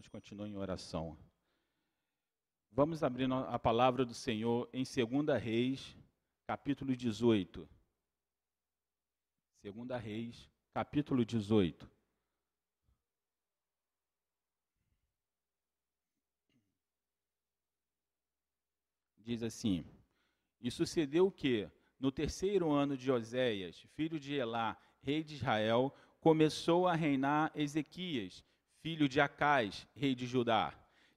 irmãos, continuem em oração. Vamos abrir a palavra do Senhor em 2 Reis, capítulo 18. 2 Reis, capítulo 18. Diz assim: E sucedeu que, no terceiro ano de Oséias, filho de Elá, rei de Israel, começou a reinar Ezequias, filho de Acais, rei de Judá.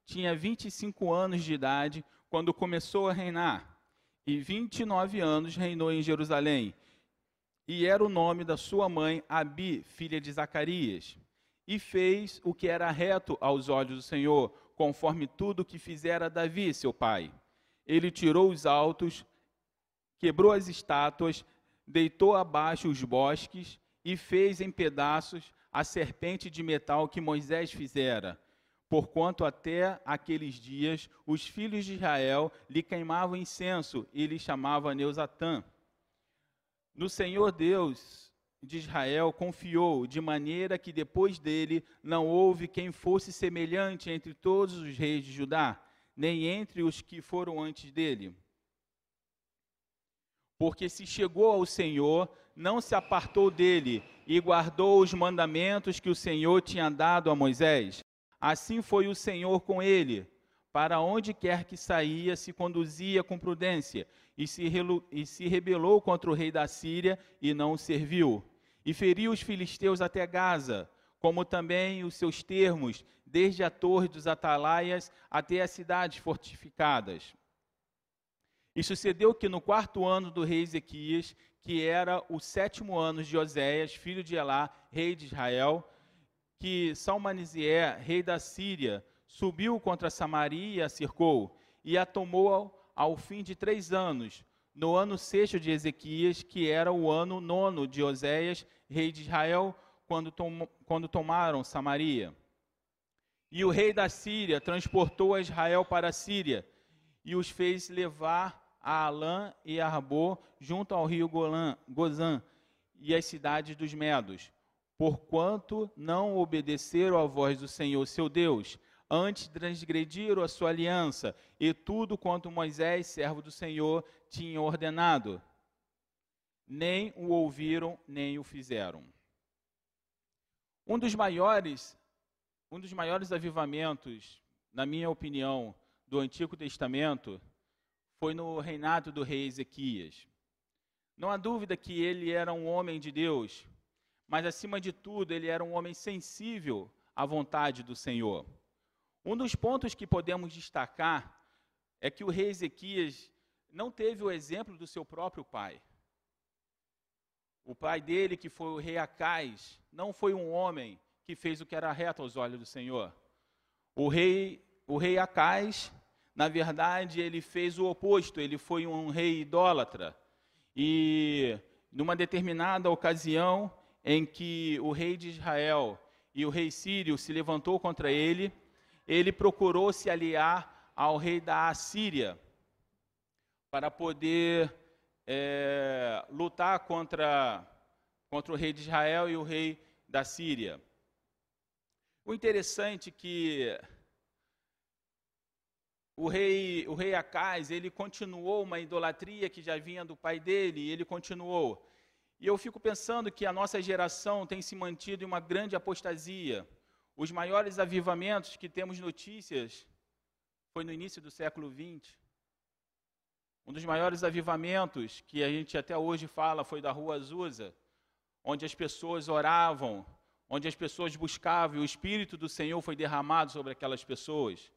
Tinha 25 anos de idade quando começou a reinar, e 29 anos reinou em Jerusalém. E era o nome da sua mãe Abi, filha de Zacarias. E fez o que era reto aos olhos do Senhor, conforme tudo que fizera Davi, seu pai. Ele tirou os altos, quebrou as estátuas, deitou abaixo os bosques e fez em pedaços a serpente de metal que Moisés fizera. Porquanto até aqueles dias os filhos de Israel lhe queimavam incenso e lhe chamavam Neusatã. No Senhor Deus de Israel confiou, de maneira que depois dele não houve quem fosse semelhante entre todos os reis de Judá, nem entre os que foram antes dele. Porque se chegou ao Senhor, não se apartou dele e guardou os mandamentos que o Senhor tinha dado a Moisés. Assim foi o Senhor com ele. Para onde quer que saía, se conduzia com prudência, e se, e se rebelou contra o rei da Síria e não o serviu. E feriu os filisteus até Gaza, como também os seus termos, desde a torre dos atalaias até as cidades fortificadas. E sucedeu que no quarto ano do rei Ezequias, que era o sétimo ano de Oséias, filho de Elá, rei de Israel, que Salmanizié, rei da Síria, subiu contra Samaria e a cercou, e a tomou ao fim de três anos, no ano sexto de Ezequias, que era o ano nono de Oséias, rei de Israel, quando, tom, quando tomaram Samaria. E o rei da Síria transportou a Israel para a Síria, e os fez levar a Alã e a Arbô, junto ao rio Golã, Gozã, e as cidades dos Medos, porquanto não obedeceram à voz do Senhor seu Deus, antes transgrediram a sua aliança, e tudo quanto Moisés, servo do Senhor, tinha ordenado. Nem o ouviram, nem o fizeram. Um dos maiores, um dos maiores avivamentos, na minha opinião, do Antigo Testamento foi no reinado do rei Ezequias. Não há dúvida que ele era um homem de Deus, mas acima de tudo, ele era um homem sensível à vontade do Senhor. Um dos pontos que podemos destacar é que o rei Ezequias não teve o exemplo do seu próprio pai. O pai dele, que foi o rei Acais, não foi um homem que fez o que era reto aos olhos do Senhor. O rei, o rei Acais na verdade, ele fez o oposto, ele foi um rei idólatra. E numa determinada ocasião em que o rei de Israel e o rei sírio se levantou contra ele, ele procurou se aliar ao rei da Assíria para poder é, lutar contra, contra o rei de Israel e o rei da Síria. O interessante é que o rei, o rei Acais, ele continuou uma idolatria que já vinha do pai dele, e ele continuou. E eu fico pensando que a nossa geração tem se mantido em uma grande apostasia. Os maiores avivamentos que temos notícias foi no início do século XX. Um dos maiores avivamentos que a gente até hoje fala foi da Rua Azusa, onde as pessoas oravam, onde as pessoas buscavam e o Espírito do Senhor foi derramado sobre aquelas pessoas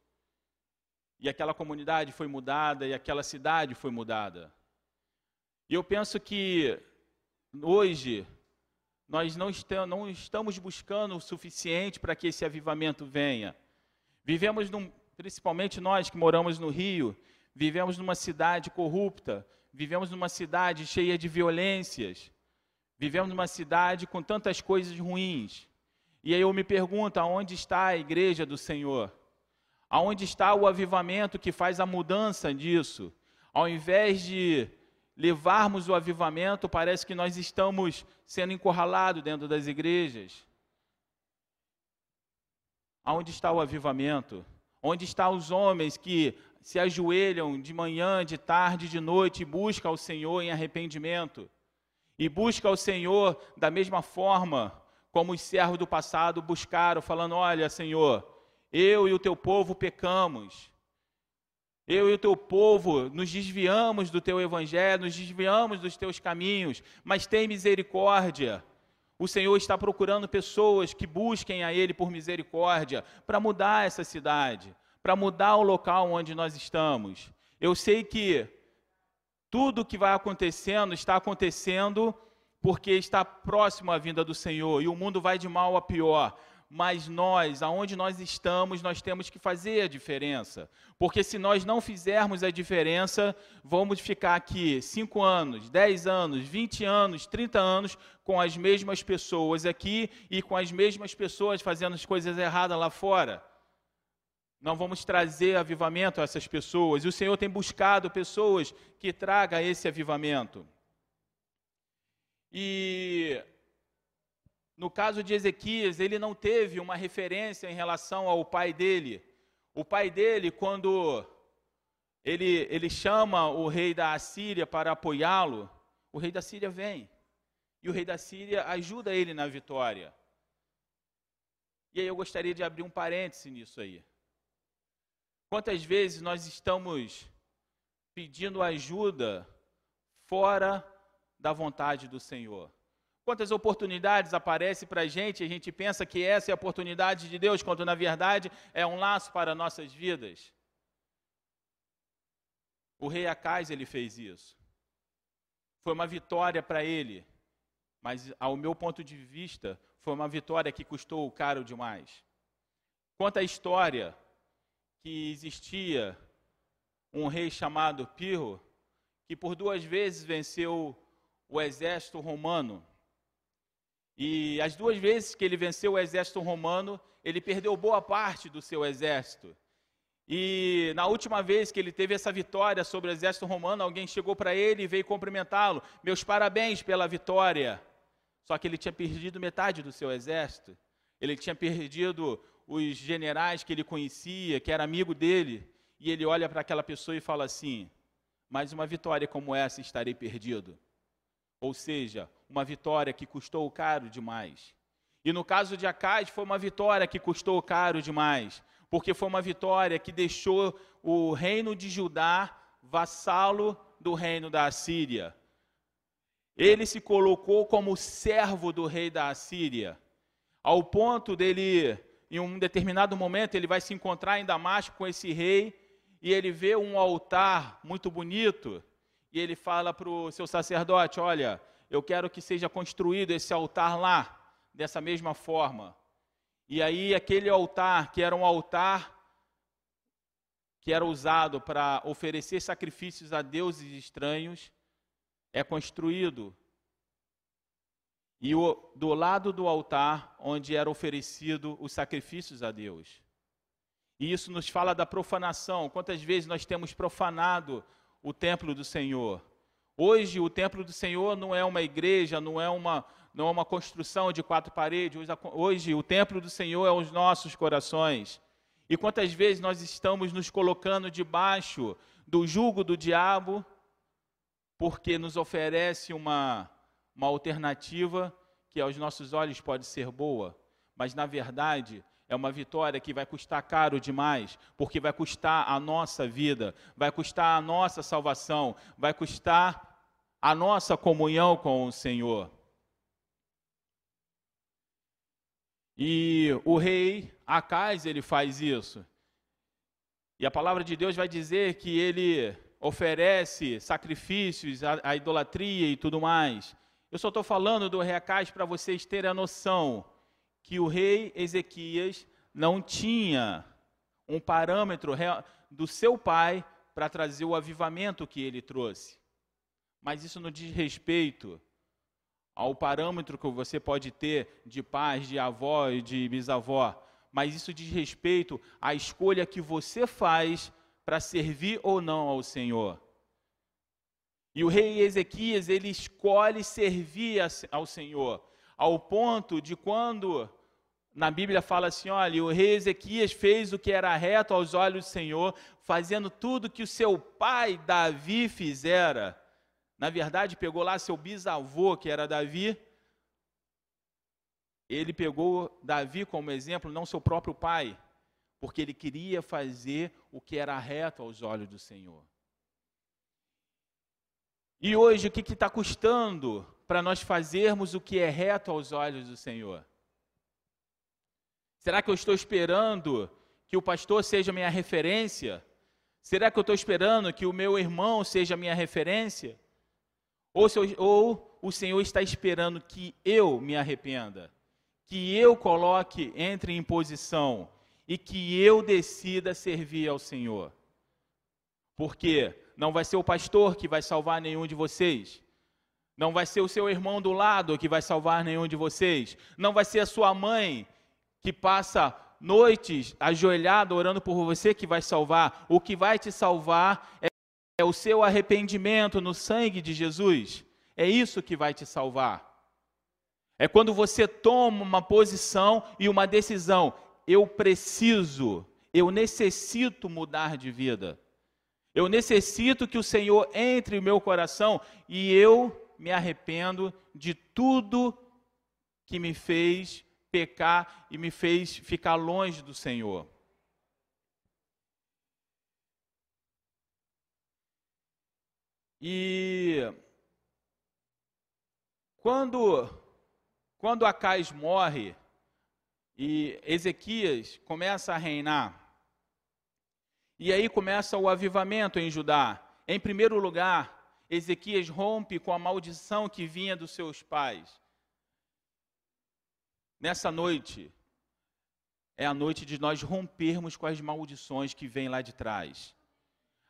e aquela comunidade foi mudada e aquela cidade foi mudada. E eu penso que hoje nós não estamos, buscando o suficiente para que esse avivamento venha. Vivemos, num, principalmente nós que moramos no Rio, vivemos numa cidade corrupta, vivemos numa cidade cheia de violências, vivemos numa cidade com tantas coisas ruins. E aí eu me pergunto, aonde está a igreja do Senhor? Aonde está o avivamento que faz a mudança disso? Ao invés de levarmos o avivamento, parece que nós estamos sendo encurralados dentro das igrejas. Aonde está o avivamento? Onde estão os homens que se ajoelham de manhã, de tarde, de noite e buscam ao Senhor em arrependimento? E buscam ao Senhor da mesma forma como os servos do passado buscaram, falando: Olha, Senhor, eu e o teu povo pecamos. Eu e o teu povo nos desviamos do teu evangelho, nos desviamos dos teus caminhos, mas tem misericórdia. O Senhor está procurando pessoas que busquem a Ele por misericórdia para mudar essa cidade, para mudar o local onde nós estamos. Eu sei que tudo que vai acontecendo está acontecendo porque está próximo à vinda do Senhor e o mundo vai de mal a pior mas nós, aonde nós estamos, nós temos que fazer a diferença. Porque se nós não fizermos a diferença, vamos ficar aqui 5 anos, 10 anos, 20 anos, 30 anos com as mesmas pessoas aqui e com as mesmas pessoas fazendo as coisas erradas lá fora. Não vamos trazer avivamento a essas pessoas. E o Senhor tem buscado pessoas que tragam esse avivamento. E no caso de Ezequias, ele não teve uma referência em relação ao pai dele. O pai dele, quando ele, ele chama o rei da Assíria para apoiá-lo, o rei da Síria vem. E o rei da Síria ajuda ele na vitória. E aí eu gostaria de abrir um parêntese nisso aí. Quantas vezes nós estamos pedindo ajuda fora da vontade do Senhor? Quantas oportunidades aparecem para a gente, a gente pensa que essa é a oportunidade de Deus, quando na verdade é um laço para nossas vidas. O rei Acais ele fez isso. Foi uma vitória para ele, mas ao meu ponto de vista, foi uma vitória que custou caro demais. Conta a história que existia um rei chamado Pirro, que por duas vezes venceu o exército romano e as duas vezes que ele venceu o exército romano, ele perdeu boa parte do seu exército. E na última vez que ele teve essa vitória sobre o exército romano, alguém chegou para ele e veio cumprimentá-lo. Meus parabéns pela vitória. Só que ele tinha perdido metade do seu exército. Ele tinha perdido os generais que ele conhecia, que era amigo dele. E ele olha para aquela pessoa e fala assim: Mais uma vitória como essa estarei perdido. Ou seja, uma vitória que custou caro demais. E no caso de Acais, foi uma vitória que custou caro demais, porque foi uma vitória que deixou o reino de Judá vassalo do reino da Assíria. Ele se colocou como servo do rei da Assíria, ao ponto dele, em um determinado momento, ele vai se encontrar em Damasco com esse rei e ele vê um altar muito bonito e ele fala para o seu sacerdote: Olha, eu quero que seja construído esse altar lá, dessa mesma forma. E aí, aquele altar, que era um altar que era usado para oferecer sacrifícios a deuses estranhos, é construído. E o, do lado do altar, onde era oferecido os sacrifícios a Deus. E isso nos fala da profanação. Quantas vezes nós temos profanado o templo do Senhor. Hoje, o templo do Senhor não é uma igreja, não é uma, não é uma construção de quatro paredes. Hoje, o templo do Senhor é os nossos corações. E quantas vezes nós estamos nos colocando debaixo do jugo do diabo, porque nos oferece uma, uma alternativa que aos nossos olhos pode ser boa, mas na verdade é uma vitória que vai custar caro demais, porque vai custar a nossa vida, vai custar a nossa salvação, vai custar a nossa comunhão com o Senhor. E o rei Acais, ele faz isso. E a palavra de Deus vai dizer que ele oferece sacrifícios à, idolatria e tudo mais. Eu só estou falando do rei Acais para vocês terem a noção que o rei Ezequias não tinha um parâmetro do seu pai para trazer o avivamento que ele trouxe. Mas isso não diz respeito ao parâmetro que você pode ter de pais, de avó e de bisavó, mas isso diz respeito à escolha que você faz para servir ou não ao Senhor. E o rei Ezequias, ele escolhe servir ao Senhor, ao ponto de quando na Bíblia fala assim: olha, o rei Ezequias fez o que era reto aos olhos do Senhor, fazendo tudo que o seu pai Davi fizera. Na verdade, pegou lá seu bisavô, que era Davi. Ele pegou Davi como exemplo, não seu próprio pai, porque ele queria fazer o que era reto aos olhos do Senhor. E hoje, o que está custando para nós fazermos o que é reto aos olhos do Senhor? Será que eu estou esperando que o pastor seja minha referência? Será que eu estou esperando que o meu irmão seja minha referência? Ou, eu, ou o Senhor está esperando que eu me arrependa? Que eu coloque, entre em posição e que eu decida servir ao Senhor? Porque não vai ser o pastor que vai salvar nenhum de vocês. Não vai ser o seu irmão do lado que vai salvar nenhum de vocês. Não vai ser a sua mãe que passa noites ajoelhado orando por você que vai salvar. O que vai te salvar é, o seu arrependimento no sangue de Jesus. É isso que vai te salvar. É quando você toma uma posição e uma decisão. Eu preciso, eu necessito mudar de vida. Eu necessito que o Senhor entre no meu coração e eu me arrependo de tudo que me fez pecar e me fez ficar longe do Senhor. E quando quando Acais morre e Ezequias começa a reinar, e aí começa o avivamento em Judá. Em primeiro lugar, Ezequias rompe com a maldição que vinha dos seus pais. Nessa noite, é a noite de nós rompermos com as maldições que vêm lá de trás.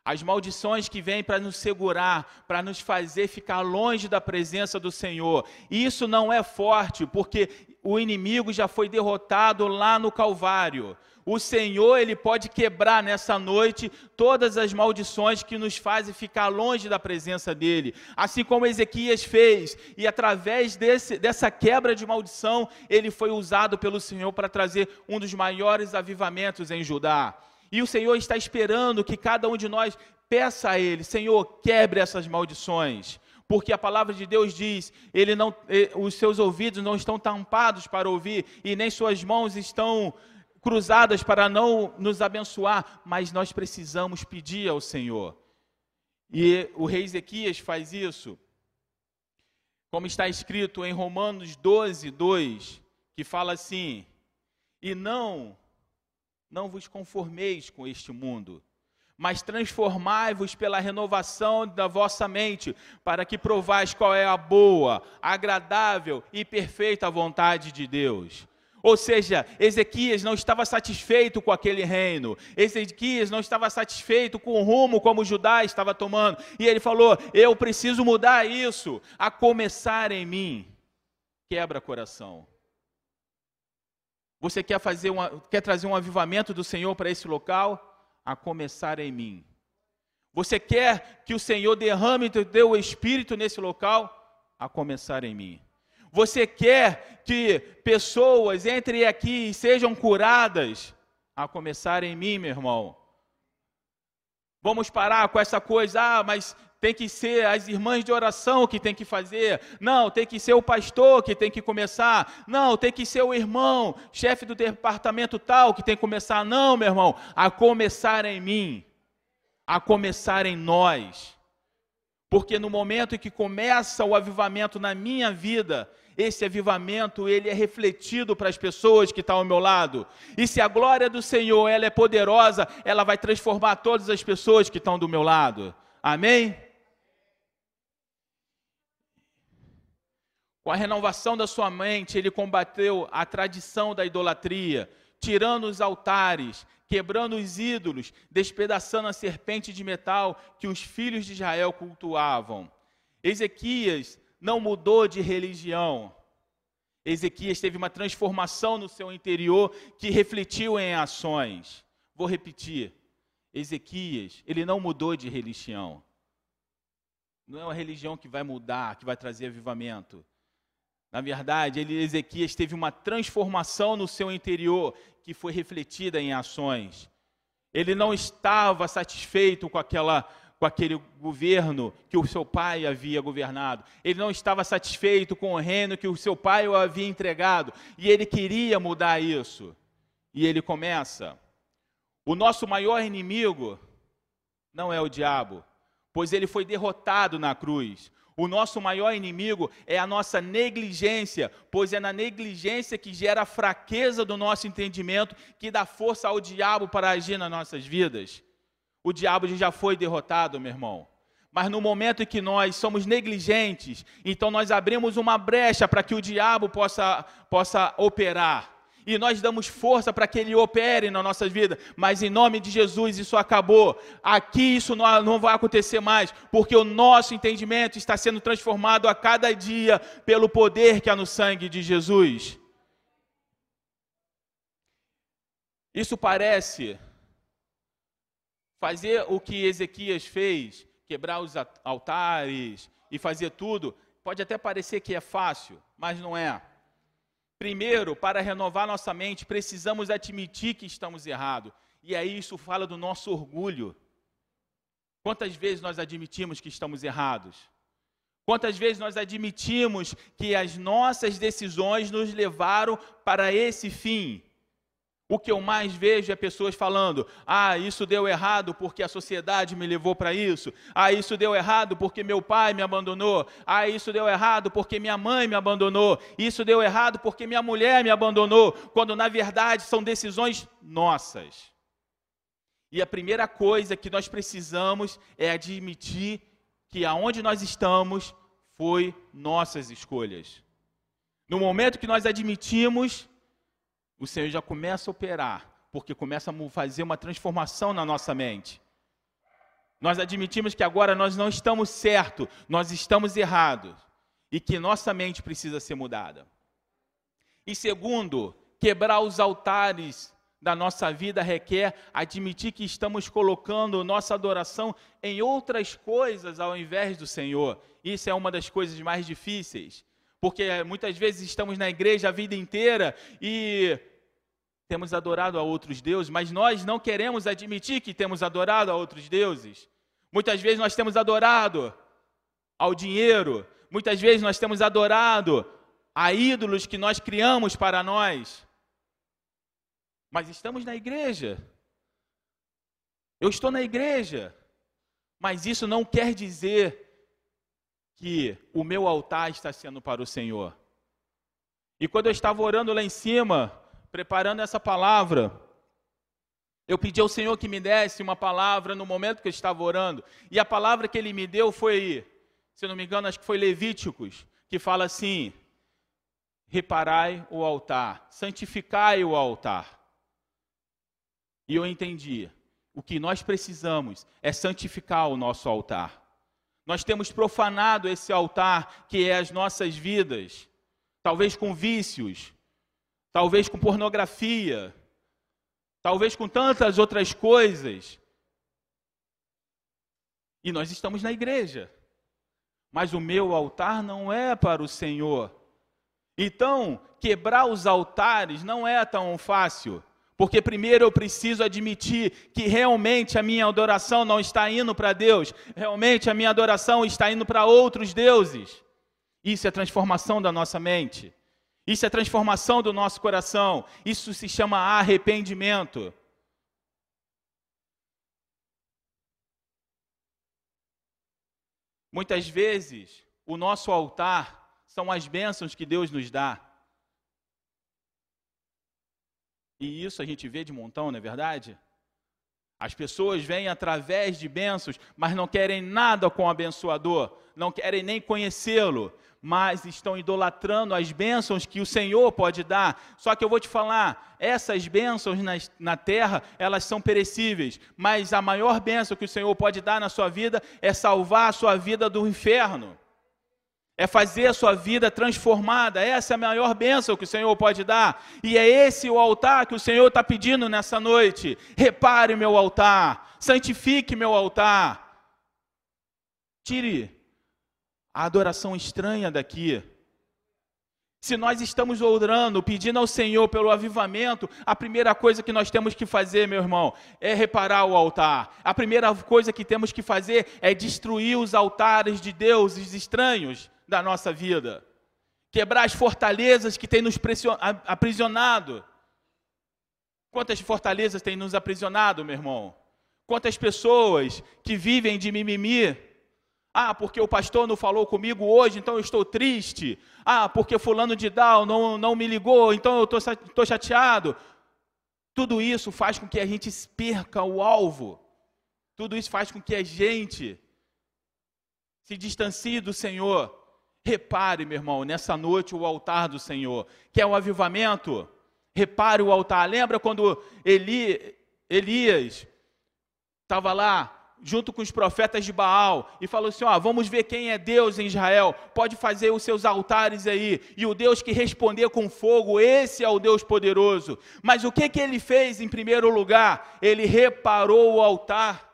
As maldições que vêm para nos segurar, para nos fazer ficar longe da presença do Senhor. E isso não é forte, porque o inimigo já foi derrotado lá no Calvário. O Senhor ele pode quebrar nessa noite todas as maldições que nos fazem ficar longe da presença dele, assim como Ezequias fez, e através desse, dessa quebra de maldição, ele foi usado pelo Senhor para trazer um dos maiores avivamentos em Judá. E o Senhor está esperando que cada um de nós peça a ele, Senhor, quebre essas maldições porque a palavra de Deus diz: ele não, os seus ouvidos não estão tampados para ouvir e nem suas mãos estão cruzadas para não nos abençoar, mas nós precisamos pedir ao Senhor. E o rei Ezequias faz isso, como está escrito em Romanos 12, 2, que fala assim: E não, não vos conformeis com este mundo, mas transformai-vos pela renovação da vossa mente, para que provais qual é a boa, agradável e perfeita vontade de Deus. Ou seja, Ezequias não estava satisfeito com aquele reino. Ezequias não estava satisfeito com o rumo como Judá estava tomando. E ele falou: Eu preciso mudar isso, a começar em mim. Quebra coração. Você quer fazer uma, quer trazer um avivamento do Senhor para esse local? A começar em mim. Você quer que o Senhor derrame o teu espírito nesse local? A começar em mim. Você quer que pessoas entrem aqui e sejam curadas? A começar em mim, meu irmão. Vamos parar com essa coisa, ah, mas tem que ser as irmãs de oração que tem que fazer. Não, tem que ser o pastor que tem que começar. Não, tem que ser o irmão, chefe do departamento tal que tem que começar. Não, meu irmão, a começar em mim, a começar em nós. Porque no momento em que começa o avivamento na minha vida, esse avivamento ele é refletido para as pessoas que estão ao meu lado. E se a glória do Senhor ela é poderosa, ela vai transformar todas as pessoas que estão do meu lado. Amém? Com a renovação da sua mente, ele combateu a tradição da idolatria, tirando os altares, quebrando os ídolos, despedaçando a serpente de metal que os filhos de Israel cultuavam. Ezequias não mudou de religião. Ezequias teve uma transformação no seu interior que refletiu em ações. Vou repetir. Ezequias, ele não mudou de religião. Não é uma religião que vai mudar, que vai trazer avivamento. Na verdade, ele, Ezequias teve uma transformação no seu interior que foi refletida em ações. Ele não estava satisfeito com aquela com aquele governo que o seu pai havia governado. Ele não estava satisfeito com o reino que o seu pai o havia entregado, e ele queria mudar isso. E ele começa: O nosso maior inimigo não é o diabo, pois ele foi derrotado na cruz. O nosso maior inimigo é a nossa negligência, pois é na negligência que gera a fraqueza do nosso entendimento, que dá força ao diabo para agir nas nossas vidas. O diabo já foi derrotado, meu irmão. Mas no momento em que nós somos negligentes, então nós abrimos uma brecha para que o diabo possa, possa operar e nós damos força para que Ele opere na nossa vida, mas em nome de Jesus isso acabou. Aqui isso não, não vai acontecer mais, porque o nosso entendimento está sendo transformado a cada dia pelo poder que há no sangue de Jesus. Isso parece fazer o que Ezequias fez, quebrar os altares e fazer tudo, pode até parecer que é fácil, mas não é. Primeiro, para renovar nossa mente, precisamos admitir que estamos errados. E aí isso fala do nosso orgulho. Quantas vezes nós admitimos que estamos errados? Quantas vezes nós admitimos que as nossas decisões nos levaram para esse fim? O que eu mais vejo é pessoas falando: ah, isso deu errado porque a sociedade me levou para isso. Ah, isso deu errado porque meu pai me abandonou. Ah, isso deu errado porque minha mãe me abandonou. Isso deu errado porque minha mulher me abandonou. Quando na verdade são decisões nossas. E a primeira coisa que nós precisamos é admitir que aonde nós estamos foi nossas escolhas. No momento que nós admitimos o Senhor já começa a operar, porque começa a fazer uma transformação na nossa mente. Nós admitimos que agora nós não estamos certos, nós estamos errados e que nossa mente precisa ser mudada. E segundo, quebrar os altares da nossa vida requer admitir que estamos colocando nossa adoração em outras coisas ao invés do Senhor. Isso é uma das coisas mais difíceis. Porque muitas vezes estamos na igreja a vida inteira e temos adorado a outros deuses, mas nós não queremos admitir que temos adorado a outros deuses. Muitas vezes nós temos adorado ao dinheiro, muitas vezes nós temos adorado a ídolos que nós criamos para nós. Mas estamos na igreja. Eu estou na igreja. Mas isso não quer dizer que o meu altar está sendo para o Senhor. E quando eu estava orando lá em cima, preparando essa palavra, eu pedi ao Senhor que me desse uma palavra no momento que eu estava orando. E a palavra que ele me deu foi, se não me engano, acho que foi Levíticos, que fala assim: reparai o altar, santificai o altar. E eu entendi. O que nós precisamos é santificar o nosso altar. Nós temos profanado esse altar que é as nossas vidas, talvez com vícios, talvez com pornografia, talvez com tantas outras coisas. E nós estamos na igreja, mas o meu altar não é para o Senhor. Então, quebrar os altares não é tão fácil. Porque primeiro eu preciso admitir que realmente a minha adoração não está indo para Deus, realmente a minha adoração está indo para outros deuses. Isso é transformação da nossa mente. Isso é transformação do nosso coração. Isso se chama arrependimento. Muitas vezes, o nosso altar são as bênçãos que Deus nos dá. E isso a gente vê de montão, não é verdade? As pessoas vêm através de bênçãos, mas não querem nada com o abençoador, não querem nem conhecê-lo, mas estão idolatrando as bênçãos que o Senhor pode dar. Só que eu vou te falar, essas bênçãos na, na terra, elas são perecíveis, mas a maior bênção que o Senhor pode dar na sua vida é salvar a sua vida do inferno é fazer a sua vida transformada. Essa é a maior bênção que o Senhor pode dar. E é esse o altar que o Senhor está pedindo nessa noite. Repare meu altar, santifique meu altar. Tire a adoração estranha daqui. Se nós estamos orando, pedindo ao Senhor pelo avivamento, a primeira coisa que nós temos que fazer, meu irmão, é reparar o altar. A primeira coisa que temos que fazer é destruir os altares de deuses estranhos da nossa vida. Quebrar as fortalezas que têm nos aprisionado. Quantas fortalezas têm nos aprisionado, meu irmão? Quantas pessoas que vivem de mimimi, ah, porque o pastor não falou comigo hoje, então eu estou triste. Ah, porque fulano de Dal não, não me ligou, então eu estou chateado. Tudo isso faz com que a gente perca o alvo. Tudo isso faz com que a gente se distancie do Senhor. Repare, meu irmão, nessa noite o altar do Senhor. Quer o avivamento? Repare o altar. Lembra quando Eli, Elias estava lá junto com os profetas de Baal e falou assim: ó, vamos ver quem é Deus em Israel, pode fazer os seus altares aí. E o Deus que responder com fogo, esse é o Deus poderoso. Mas o que, que ele fez em primeiro lugar? Ele reparou o altar.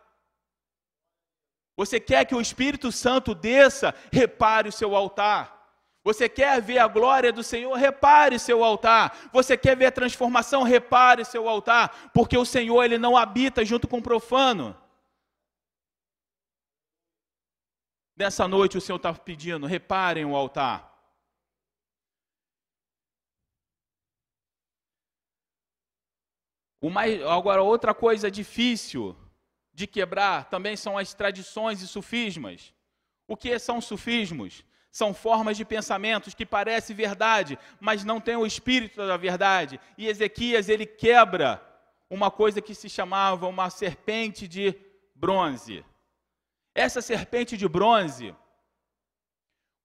Você quer que o Espírito Santo desça? Repare o seu altar. Você quer ver a glória do Senhor? Repare seu altar. Você quer ver a transformação? Repare seu altar, porque o Senhor ele não habita junto com o profano. Nessa noite o Senhor está pedindo, reparem o altar. Mais, agora, outra coisa difícil de quebrar também são as tradições e sufismas. O que são sufismos? São formas de pensamentos que parecem verdade, mas não têm o espírito da verdade. E Ezequias, ele quebra uma coisa que se chamava uma serpente de bronze. Essa serpente de bronze,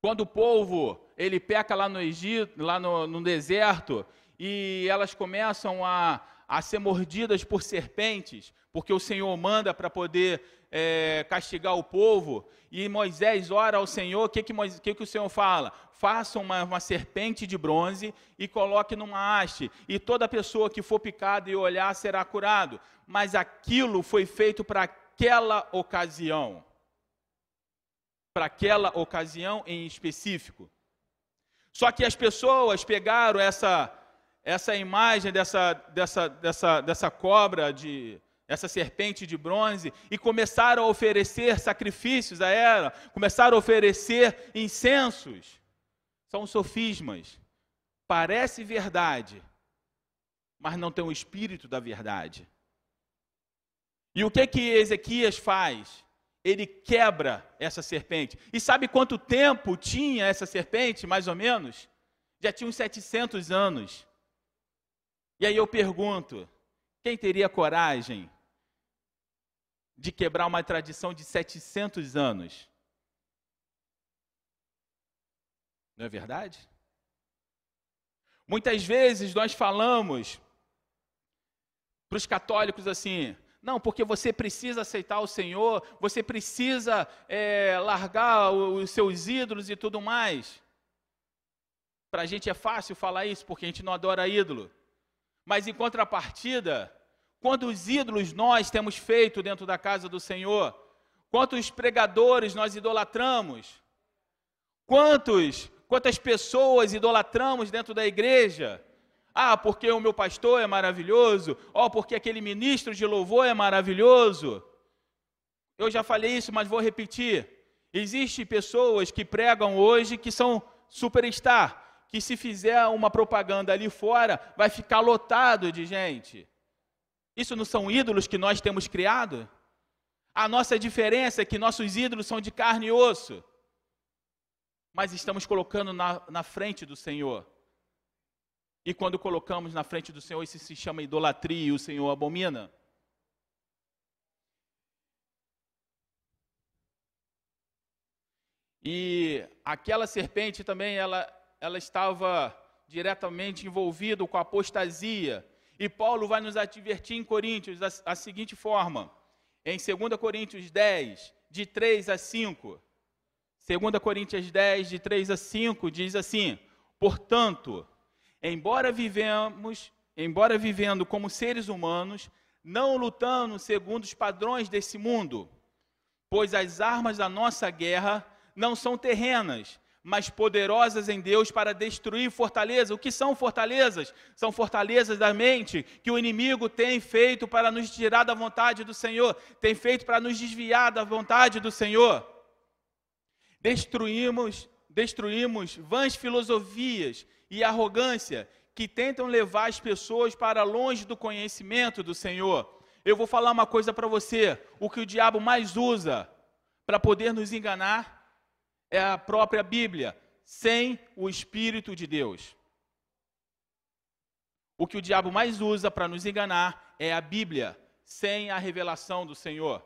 quando o povo ele peca lá no Egito, lá no, no deserto, e elas começam a, a ser mordidas por serpentes, porque o Senhor manda para poder é, castigar o povo, e Moisés ora ao Senhor, o que, que, que, que o Senhor fala? Faça uma, uma serpente de bronze e coloque numa haste, e toda pessoa que for picada e olhar será curado. Mas aquilo foi feito para aquela ocasião para aquela ocasião em específico. Só que as pessoas pegaram essa, essa imagem dessa, dessa, dessa, dessa cobra, de, essa serpente de bronze, e começaram a oferecer sacrifícios a ela, começaram a oferecer incensos. São sofismas. Parece verdade, mas não tem o espírito da verdade. E o que que Ezequias faz? ele quebra essa serpente. E sabe quanto tempo tinha essa serpente, mais ou menos? Já tinha uns 700 anos. E aí eu pergunto: quem teria coragem de quebrar uma tradição de 700 anos? Não é verdade? Muitas vezes nós falamos para os católicos assim: não, porque você precisa aceitar o Senhor, você precisa é, largar os seus ídolos e tudo mais. Para a gente é fácil falar isso, porque a gente não adora ídolo. Mas em contrapartida, quantos ídolos nós temos feito dentro da casa do Senhor? Quantos pregadores nós idolatramos? Quantos, quantas pessoas idolatramos dentro da igreja? Ah, porque o meu pastor é maravilhoso. Oh, porque aquele ministro de louvor é maravilhoso. Eu já falei isso, mas vou repetir. Existem pessoas que pregam hoje que são superstar, que se fizer uma propaganda ali fora, vai ficar lotado de gente. Isso não são ídolos que nós temos criado? A nossa diferença é que nossos ídolos são de carne e osso, mas estamos colocando na, na frente do Senhor. E quando colocamos na frente do Senhor, isso se chama idolatria e o Senhor abomina. E aquela serpente também, ela, ela estava diretamente envolvida com a apostasia. E Paulo vai nos advertir em Coríntios da, seguinte forma, em 2 Coríntios 10, de 3 a 5. 2 Coríntios 10, de 3 a 5, diz assim: Portanto, Embora vivemos, embora vivendo como seres humanos, não lutando segundo os padrões desse mundo, pois as armas da nossa guerra não são terrenas, mas poderosas em Deus para destruir fortalezas. O que são fortalezas? São fortalezas da mente que o inimigo tem feito para nos tirar da vontade do Senhor, tem feito para nos desviar da vontade do Senhor. Destruímos, destruímos vãs filosofias e arrogância que tentam levar as pessoas para longe do conhecimento do Senhor. Eu vou falar uma coisa para você: o que o diabo mais usa para poder nos enganar é a própria Bíblia, sem o Espírito de Deus. O que o diabo mais usa para nos enganar é a Bíblia, sem a revelação do Senhor.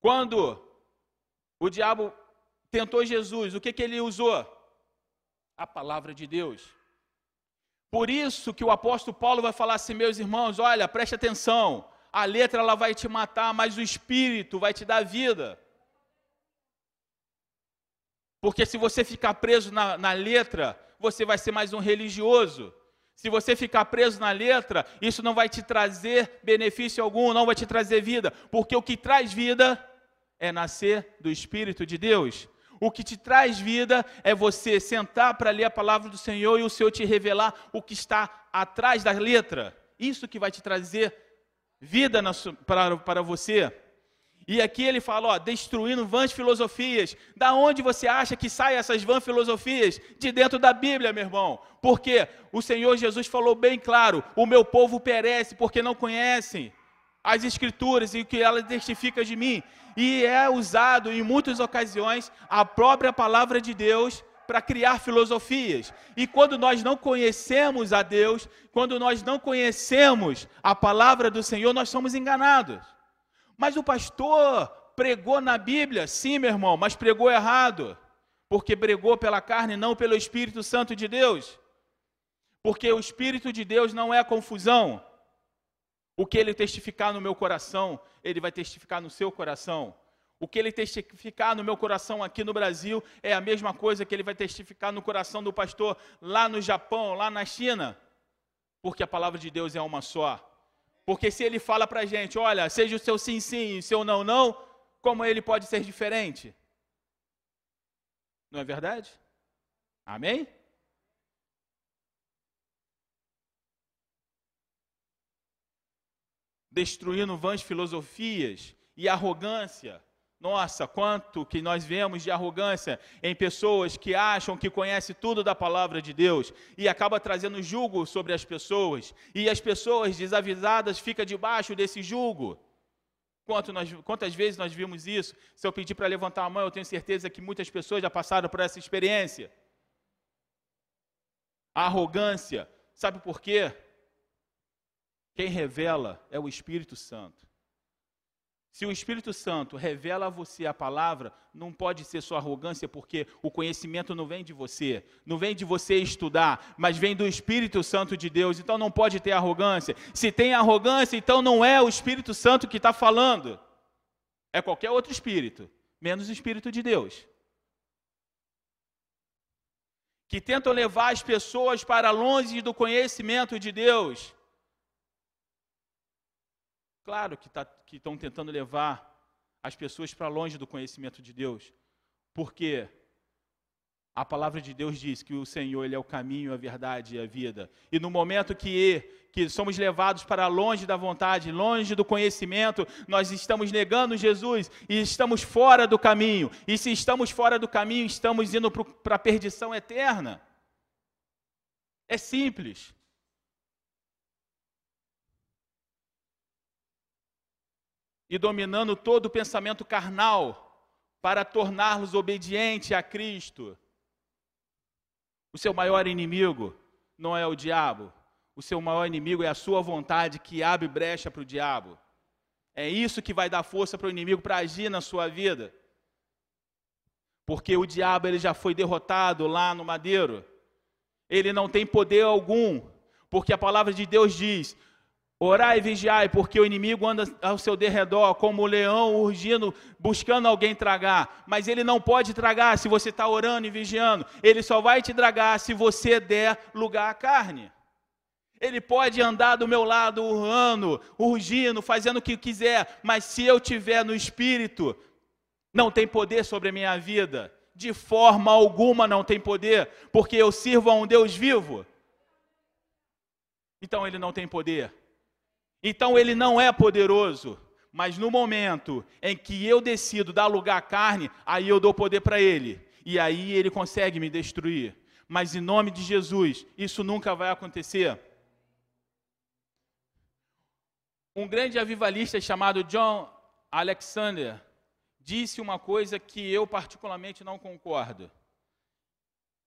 Quando o diabo tentou Jesus, o que, que ele usou? A palavra de Deus. Por isso que o apóstolo Paulo vai falar assim, meus irmãos, olha, preste atenção, a letra ela vai te matar, mas o espírito vai te dar vida. Porque se você ficar preso na, na letra, você vai ser mais um religioso. Se você ficar preso na letra, isso não vai te trazer benefício algum, não vai te trazer vida. Porque o que traz vida é nascer do Espírito de Deus. O que te traz vida é você sentar para ler a palavra do Senhor e o Senhor te revelar o que está atrás da letra. Isso que vai te trazer vida para, para você. E aqui ele fala, ó, destruindo vãs filosofias. Da onde você acha que saem essas vãs filosofias? De dentro da Bíblia, meu irmão. Porque o Senhor Jesus falou bem claro: o meu povo perece porque não conhecem as Escrituras e o que elas testificam de mim. E é usado em muitas ocasiões a própria palavra de Deus para criar filosofias. E quando nós não conhecemos a Deus, quando nós não conhecemos a palavra do Senhor, nós somos enganados. Mas o pastor pregou na Bíblia, sim, meu irmão, mas pregou errado, porque pregou pela carne, não pelo Espírito Santo de Deus. Porque o Espírito de Deus não é confusão. O que ele testificar no meu coração, ele vai testificar no seu coração. O que ele testificar no meu coração aqui no Brasil é a mesma coisa que ele vai testificar no coração do pastor lá no Japão, lá na China. Porque a palavra de Deus é uma só. Porque se ele fala para a gente, olha, seja o seu sim, sim e o seu não, não, como ele pode ser diferente? Não é verdade? Amém? Destruindo vãs filosofias e arrogância nossa, quanto que nós vemos de arrogância em pessoas que acham que conhecem tudo da palavra de Deus e acaba trazendo julgo sobre as pessoas, e as pessoas desavisadas ficam debaixo desse julgo. Quanto nós, quantas vezes nós vimos isso? Se eu pedir para levantar a mão, eu tenho certeza que muitas pessoas já passaram por essa experiência. A arrogância, sabe por quê? Quem revela é o Espírito Santo. Se o Espírito Santo revela a você a palavra, não pode ser sua arrogância, porque o conhecimento não vem de você, não vem de você estudar, mas vem do Espírito Santo de Deus, então não pode ter arrogância. Se tem arrogância, então não é o Espírito Santo que está falando, é qualquer outro espírito, menos o Espírito de Deus. Que tentam levar as pessoas para longe do conhecimento de Deus Claro que tá, estão tentando levar as pessoas para longe do conhecimento de Deus, porque a palavra de Deus diz que o Senhor ele é o caminho, a verdade e a vida. E no momento que, que somos levados para longe da vontade, longe do conhecimento, nós estamos negando Jesus e estamos fora do caminho. E se estamos fora do caminho, estamos indo para a perdição eterna. É simples. E dominando todo o pensamento carnal para torná-los obedientes a Cristo. O seu maior inimigo não é o diabo, o seu maior inimigo é a sua vontade que abre brecha para o diabo. É isso que vai dar força para o inimigo para agir na sua vida. Porque o diabo ele já foi derrotado lá no madeiro. Ele não tem poder algum, porque a palavra de Deus diz: Orai e vigiai, porque o inimigo anda ao seu derredor como o leão urgindo, buscando alguém tragar. Mas ele não pode tragar se você está orando e vigiando. Ele só vai te tragar se você der lugar à carne. Ele pode andar do meu lado urrando, urgindo, fazendo o que quiser, mas se eu tiver no espírito, não tem poder sobre a minha vida. De forma alguma não tem poder, porque eu sirvo a um Deus vivo. Então ele não tem poder. Então ele não é poderoso. Mas no momento em que eu decido dar lugar à carne, aí eu dou poder para ele. E aí ele consegue me destruir. Mas em nome de Jesus, isso nunca vai acontecer. Um grande avivalista chamado John Alexander disse uma coisa que eu particularmente não concordo.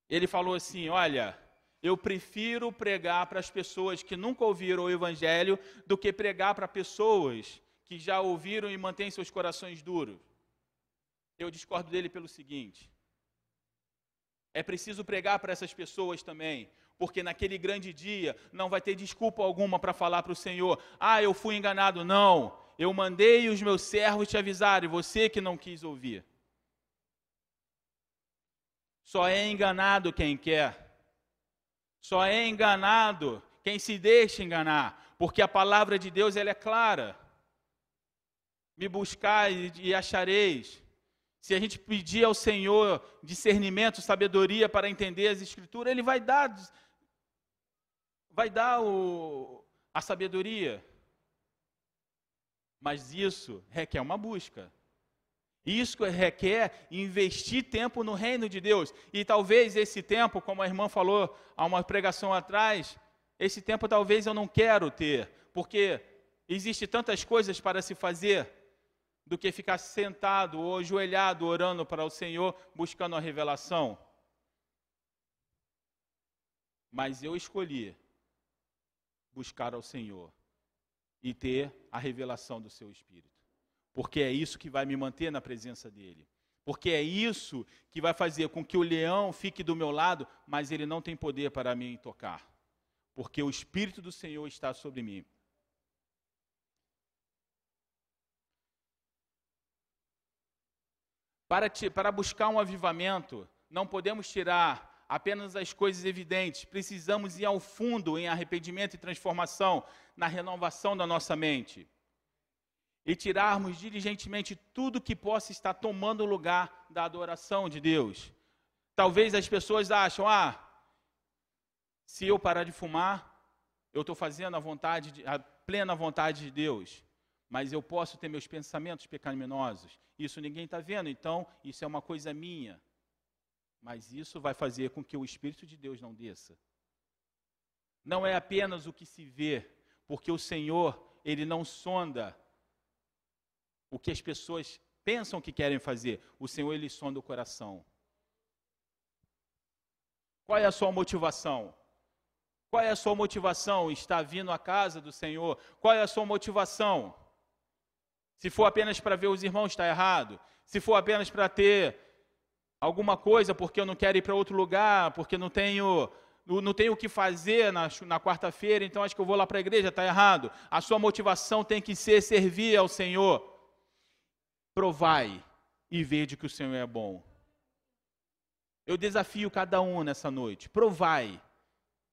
Ele falou assim: Olha, eu prefiro pregar para as pessoas que nunca ouviram o Evangelho do que pregar para pessoas que já ouviram e mantêm seus corações duros. Eu discordo dele pelo seguinte: é preciso pregar para essas pessoas também, porque naquele grande dia não vai ter desculpa alguma para falar para o Senhor: ah, eu fui enganado. Não, eu mandei os meus servos te avisarem, você que não quis ouvir. Só é enganado quem quer, só é enganado quem se deixa enganar, porque a palavra de Deus ela é clara. Me buscai e achareis. Se a gente pedir ao Senhor discernimento, sabedoria para entender as Escrituras, Ele vai dar vai dar o, a sabedoria. Mas isso requer uma busca. Isso requer investir tempo no reino de Deus. E talvez esse tempo, como a irmã falou há uma pregação atrás, esse tempo talvez eu não quero ter, porque existe tantas coisas para se fazer do que ficar sentado ou ajoelhado orando para o Senhor, buscando a revelação. Mas eu escolhi buscar ao Senhor e ter a revelação do seu Espírito. Porque é isso que vai me manter na presença dEle. Porque é isso que vai fazer com que o leão fique do meu lado, mas ele não tem poder para me tocar. Porque o Espírito do Senhor está sobre mim. Para, para buscar um avivamento, não podemos tirar apenas as coisas evidentes, precisamos ir ao fundo em arrependimento e transformação, na renovação da nossa mente. E tirarmos diligentemente tudo que possa estar tomando o lugar da adoração de Deus. Talvez as pessoas acham, ah, se eu parar de fumar, eu estou fazendo a vontade, de, a plena vontade de Deus. Mas eu posso ter meus pensamentos pecaminosos. Isso ninguém está vendo, então isso é uma coisa minha. Mas isso vai fazer com que o Espírito de Deus não desça. Não é apenas o que se vê, porque o Senhor, Ele não sonda o que as pessoas pensam que querem fazer. O Senhor, Ele sonda o coração. Qual é a sua motivação? Qual é a sua motivação? Está vindo à casa do Senhor? Qual é a sua motivação? Se for apenas para ver os irmãos, está errado. Se for apenas para ter alguma coisa porque eu não quero ir para outro lugar, porque não tenho não tenho o que fazer na, na quarta-feira, então acho que eu vou lá para a igreja, está errado. A sua motivação tem que ser servir ao Senhor. Provai e vede que o Senhor é bom. Eu desafio cada um nessa noite. Provai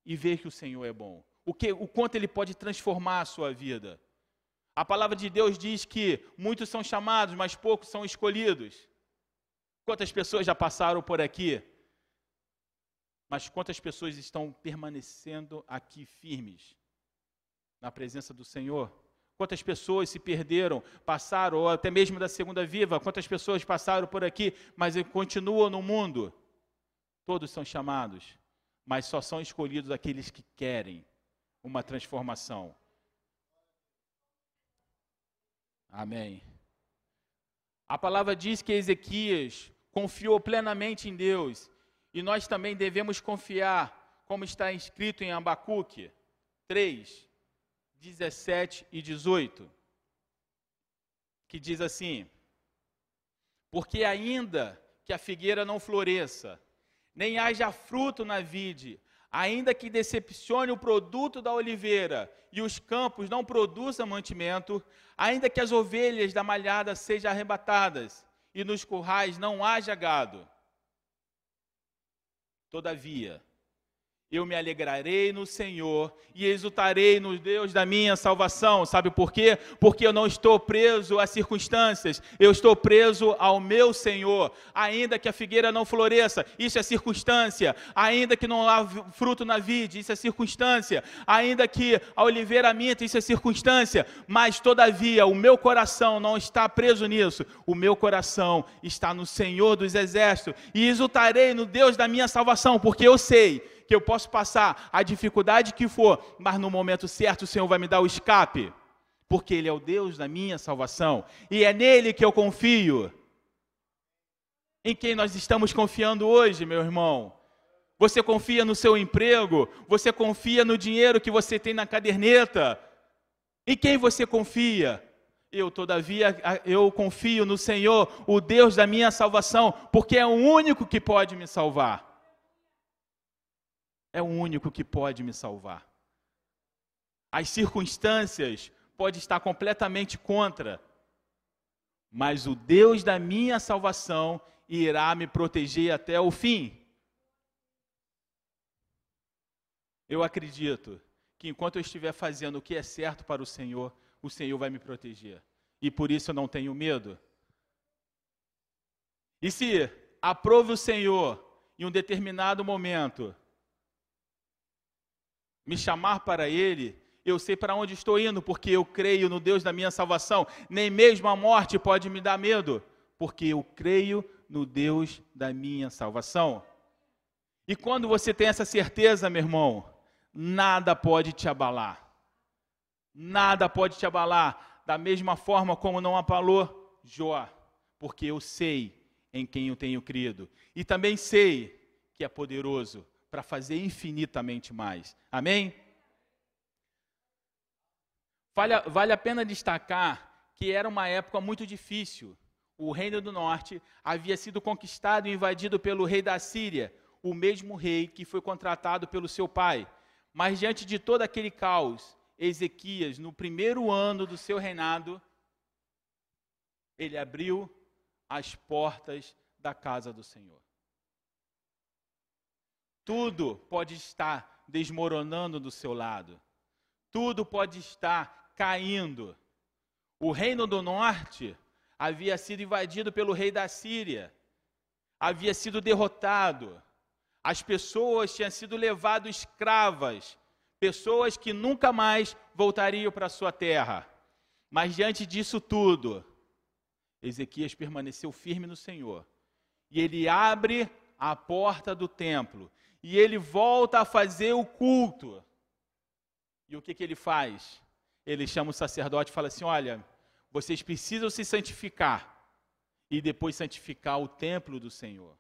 e ver que o Senhor é bom. O, que, o quanto Ele pode transformar a sua vida. A palavra de Deus diz que muitos são chamados, mas poucos são escolhidos. Quantas pessoas já passaram por aqui? Mas quantas pessoas estão permanecendo aqui firmes na presença do Senhor? Quantas pessoas se perderam, passaram, ou até mesmo da segunda viva? Quantas pessoas passaram por aqui, mas continuam no mundo? Todos são chamados, mas só são escolhidos aqueles que querem uma transformação. Amém. A palavra diz que Ezequias confiou plenamente em Deus e nós também devemos confiar, como está escrito em Abacuque 3, 17 e 18, que diz assim: Porque ainda que a figueira não floresça, nem haja fruto na vide, ainda que decepcione o produto da oliveira e os campos não produzam mantimento, ainda que as ovelhas da malhada sejam arrebatadas e nos currais não haja gado. Todavia, eu me alegrarei no Senhor e exultarei no Deus da minha salvação. Sabe por quê? Porque eu não estou preso às circunstâncias, eu estou preso ao meu Senhor. Ainda que a figueira não floresça, isso é circunstância. Ainda que não há fruto na vide, isso é circunstância. Ainda que a oliveira minta, isso é circunstância. Mas, todavia, o meu coração não está preso nisso. O meu coração está no Senhor dos exércitos e exultarei no Deus da minha salvação, porque eu sei que eu posso passar a dificuldade que for, mas no momento certo o Senhor vai me dar o escape, porque Ele é o Deus da minha salvação e é nele que eu confio. Em quem nós estamos confiando hoje, meu irmão? Você confia no seu emprego? Você confia no dinheiro que você tem na caderneta? Em quem você confia? Eu, todavia, eu confio no Senhor, o Deus da minha salvação, porque é o único que pode me salvar é o único que pode me salvar. As circunstâncias podem estar completamente contra, mas o Deus da minha salvação irá me proteger até o fim. Eu acredito que enquanto eu estiver fazendo o que é certo para o Senhor, o Senhor vai me proteger. E por isso eu não tenho medo. E se aprove o Senhor em um determinado momento me chamar para Ele, eu sei para onde estou indo, porque eu creio no Deus da minha salvação. Nem mesmo a morte pode me dar medo, porque eu creio no Deus da minha salvação. E quando você tem essa certeza, meu irmão, nada pode te abalar. Nada pode te abalar, da mesma forma como não abalou Jó, porque eu sei em quem eu tenho crido. E também sei que é poderoso para fazer infinitamente mais. Amém? Vale, vale a pena destacar que era uma época muito difícil. O reino do norte havia sido conquistado e invadido pelo rei da Síria, o mesmo rei que foi contratado pelo seu pai. Mas diante de todo aquele caos, Ezequias, no primeiro ano do seu reinado, ele abriu as portas da casa do Senhor. Tudo pode estar desmoronando do seu lado. Tudo pode estar caindo. O reino do norte havia sido invadido pelo rei da Síria. Havia sido derrotado. As pessoas tinham sido levadas escravas, pessoas que nunca mais voltariam para sua terra. Mas diante disso tudo, Ezequias permaneceu firme no Senhor. E ele abre a porta do templo e ele volta a fazer o culto. E o que, que ele faz? Ele chama o sacerdote e fala assim: Olha, vocês precisam se santificar e depois santificar o templo do Senhor.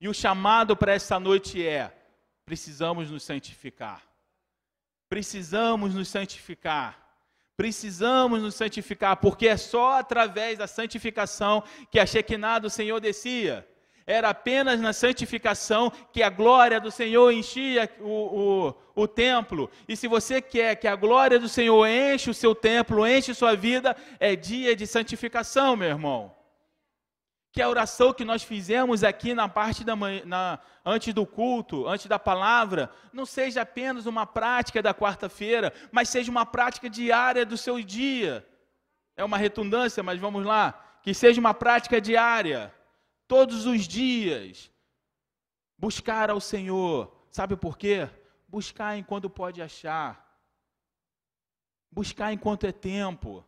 E o chamado para essa noite é: precisamos nos santificar. Precisamos nos santificar. Precisamos nos santificar, porque é só através da santificação que a Shekinah do Senhor descia. Era apenas na santificação que a glória do Senhor enchia o, o, o templo. E se você quer que a glória do Senhor enche o seu templo, enche sua vida, é dia de santificação, meu irmão. Que a oração que nós fizemos aqui na parte da manhã, na, antes do culto, antes da palavra, não seja apenas uma prática da quarta-feira, mas seja uma prática diária do seu dia. É uma redundância, mas vamos lá. Que seja uma prática diária todos os dias. Buscar ao Senhor. Sabe por quê? Buscar enquanto pode achar. Buscar enquanto é tempo.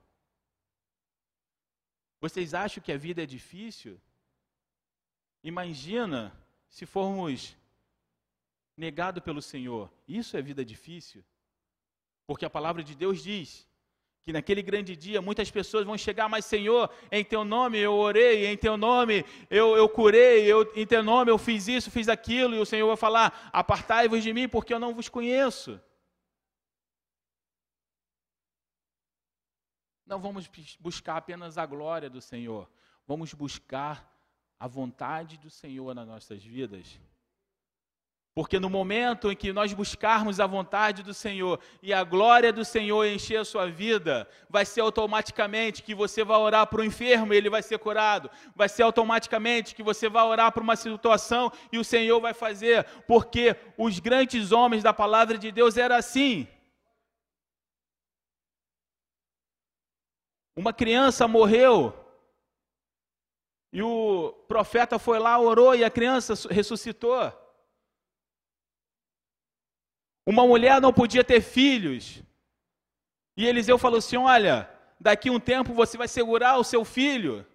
Vocês acham que a vida é difícil? Imagina se formos negados pelo Senhor. Isso é vida difícil. Porque a palavra de Deus diz que naquele grande dia muitas pessoas vão chegar, mas Senhor, em teu nome eu orei, em teu nome eu, eu curei, eu, em teu nome eu fiz isso, fiz aquilo, e o Senhor vai falar: apartai-vos de mim, porque eu não vos conheço. Não vamos buscar apenas a glória do Senhor, vamos buscar a vontade do Senhor nas nossas vidas. Porque no momento em que nós buscarmos a vontade do Senhor e a glória do Senhor encher a sua vida, vai ser automaticamente que você vai orar para o enfermo e ele vai ser curado. Vai ser automaticamente que você vai orar para uma situação e o Senhor vai fazer. Porque os grandes homens da palavra de Deus eram assim. Uma criança morreu e o profeta foi lá, orou e a criança ressuscitou. Uma mulher não podia ter filhos. E Eliseu falou assim: Olha, daqui um tempo você vai segurar o seu filho.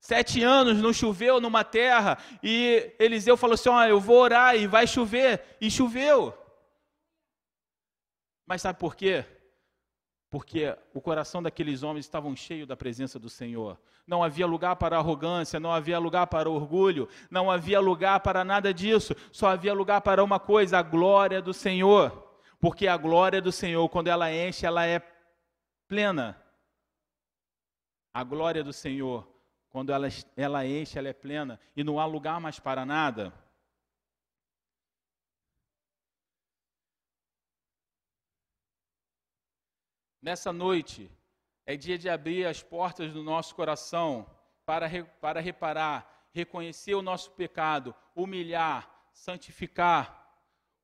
Sete anos não choveu numa terra, e Eliseu falou assim: Olha, eu vou orar e vai chover. E choveu. Mas sabe por quê? Porque o coração daqueles homens estavam cheio da presença do Senhor. Não havia lugar para arrogância, não havia lugar para orgulho, não havia lugar para nada disso, só havia lugar para uma coisa, a glória do Senhor. Porque a glória do Senhor, quando ela enche, ela é plena. A glória do Senhor, quando ela, ela enche, ela é plena, e não há lugar mais para nada. Nessa noite, é dia de abrir as portas do nosso coração para, para reparar, reconhecer o nosso pecado, humilhar, santificar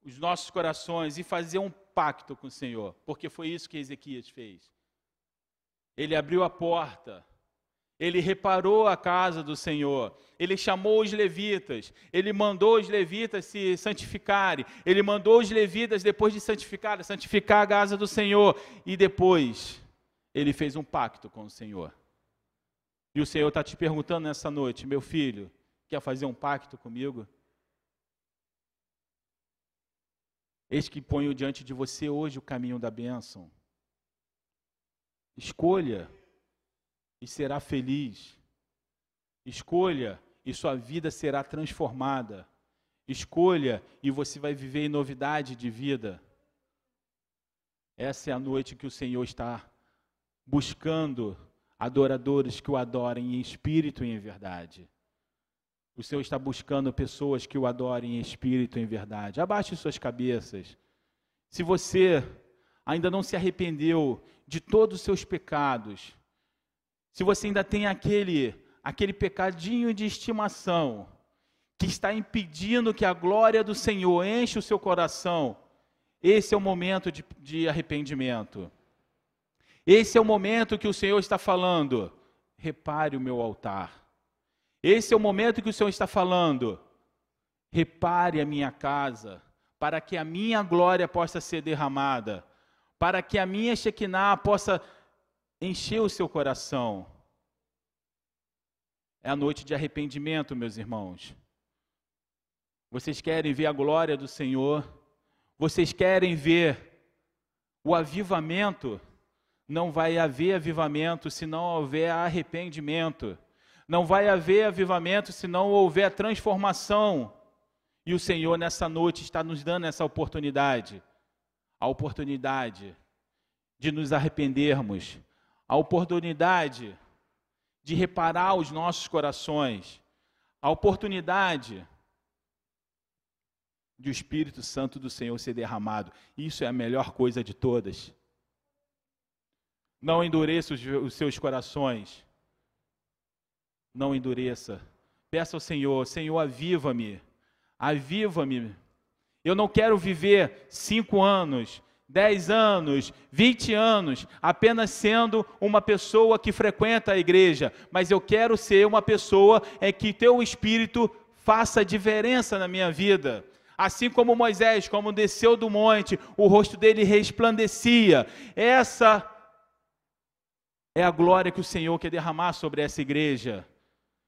os nossos corações e fazer um pacto com o Senhor, porque foi isso que Ezequias fez. Ele abriu a porta ele reparou a casa do Senhor, ele chamou os levitas, ele mandou os levitas se santificarem, ele mandou os levitas, depois de santificar, santificar a casa do Senhor, e depois ele fez um pacto com o Senhor. E o Senhor está te perguntando nessa noite, meu filho, quer fazer um pacto comigo? Eis que ponho diante de você hoje o caminho da bênção. Escolha e será feliz. Escolha e sua vida será transformada. Escolha e você vai viver em novidade de vida. Essa é a noite que o Senhor está buscando adoradores que o adorem em espírito e em verdade. O Senhor está buscando pessoas que o adorem em espírito e em verdade. Abaixe suas cabeças. Se você ainda não se arrependeu de todos os seus pecados, se você ainda tem aquele, aquele pecadinho de estimação que está impedindo que a glória do Senhor enche o seu coração, esse é o momento de, de arrependimento. Esse é o momento que o Senhor está falando: repare o meu altar. Esse é o momento que o Senhor está falando: repare a minha casa, para que a minha glória possa ser derramada, para que a minha Shekinah possa encher o seu coração. É a noite de arrependimento, meus irmãos. Vocês querem ver a glória do Senhor? Vocês querem ver o avivamento? Não vai haver avivamento se não houver arrependimento. Não vai haver avivamento se não houver transformação. E o Senhor, nessa noite, está nos dando essa oportunidade a oportunidade de nos arrependermos, a oportunidade de reparar os nossos corações, a oportunidade de o Espírito Santo do Senhor ser derramado. Isso é a melhor coisa de todas. Não endureça os, seus corações. Não endureça. Peça ao Senhor, Senhor, aviva-me. Aviva-me. Eu não quero viver cinco anos, 10 anos, 20 anos, apenas sendo uma pessoa que frequenta a igreja, mas eu quero ser uma pessoa é que teu espírito faça diferença na minha vida. Assim como Moisés, como desceu do monte, o rosto dele resplandecia. Essa é a glória que o Senhor quer derramar sobre essa igreja.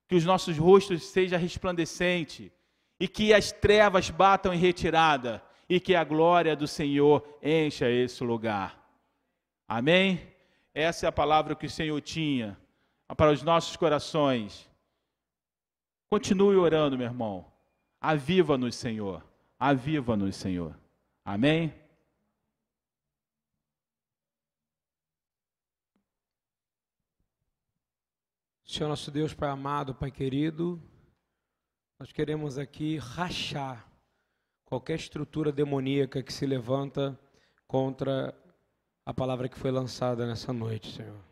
Que os nossos rostos sejam resplandecentes e que as trevas batam em retirada e que a glória do Senhor encha esse lugar. Amém? Essa é a palavra que o Senhor tinha para os nossos corações. Continue orando, meu irmão. Aviva-nos, Senhor. Aviva-nos, Senhor. Amém? Senhor nosso Deus, Pai amado, Pai querido, Nós queremos aqui rachar qualquer estrutura demoníaca que se levanta contra a palavra que foi lançada nessa noite, Senhor.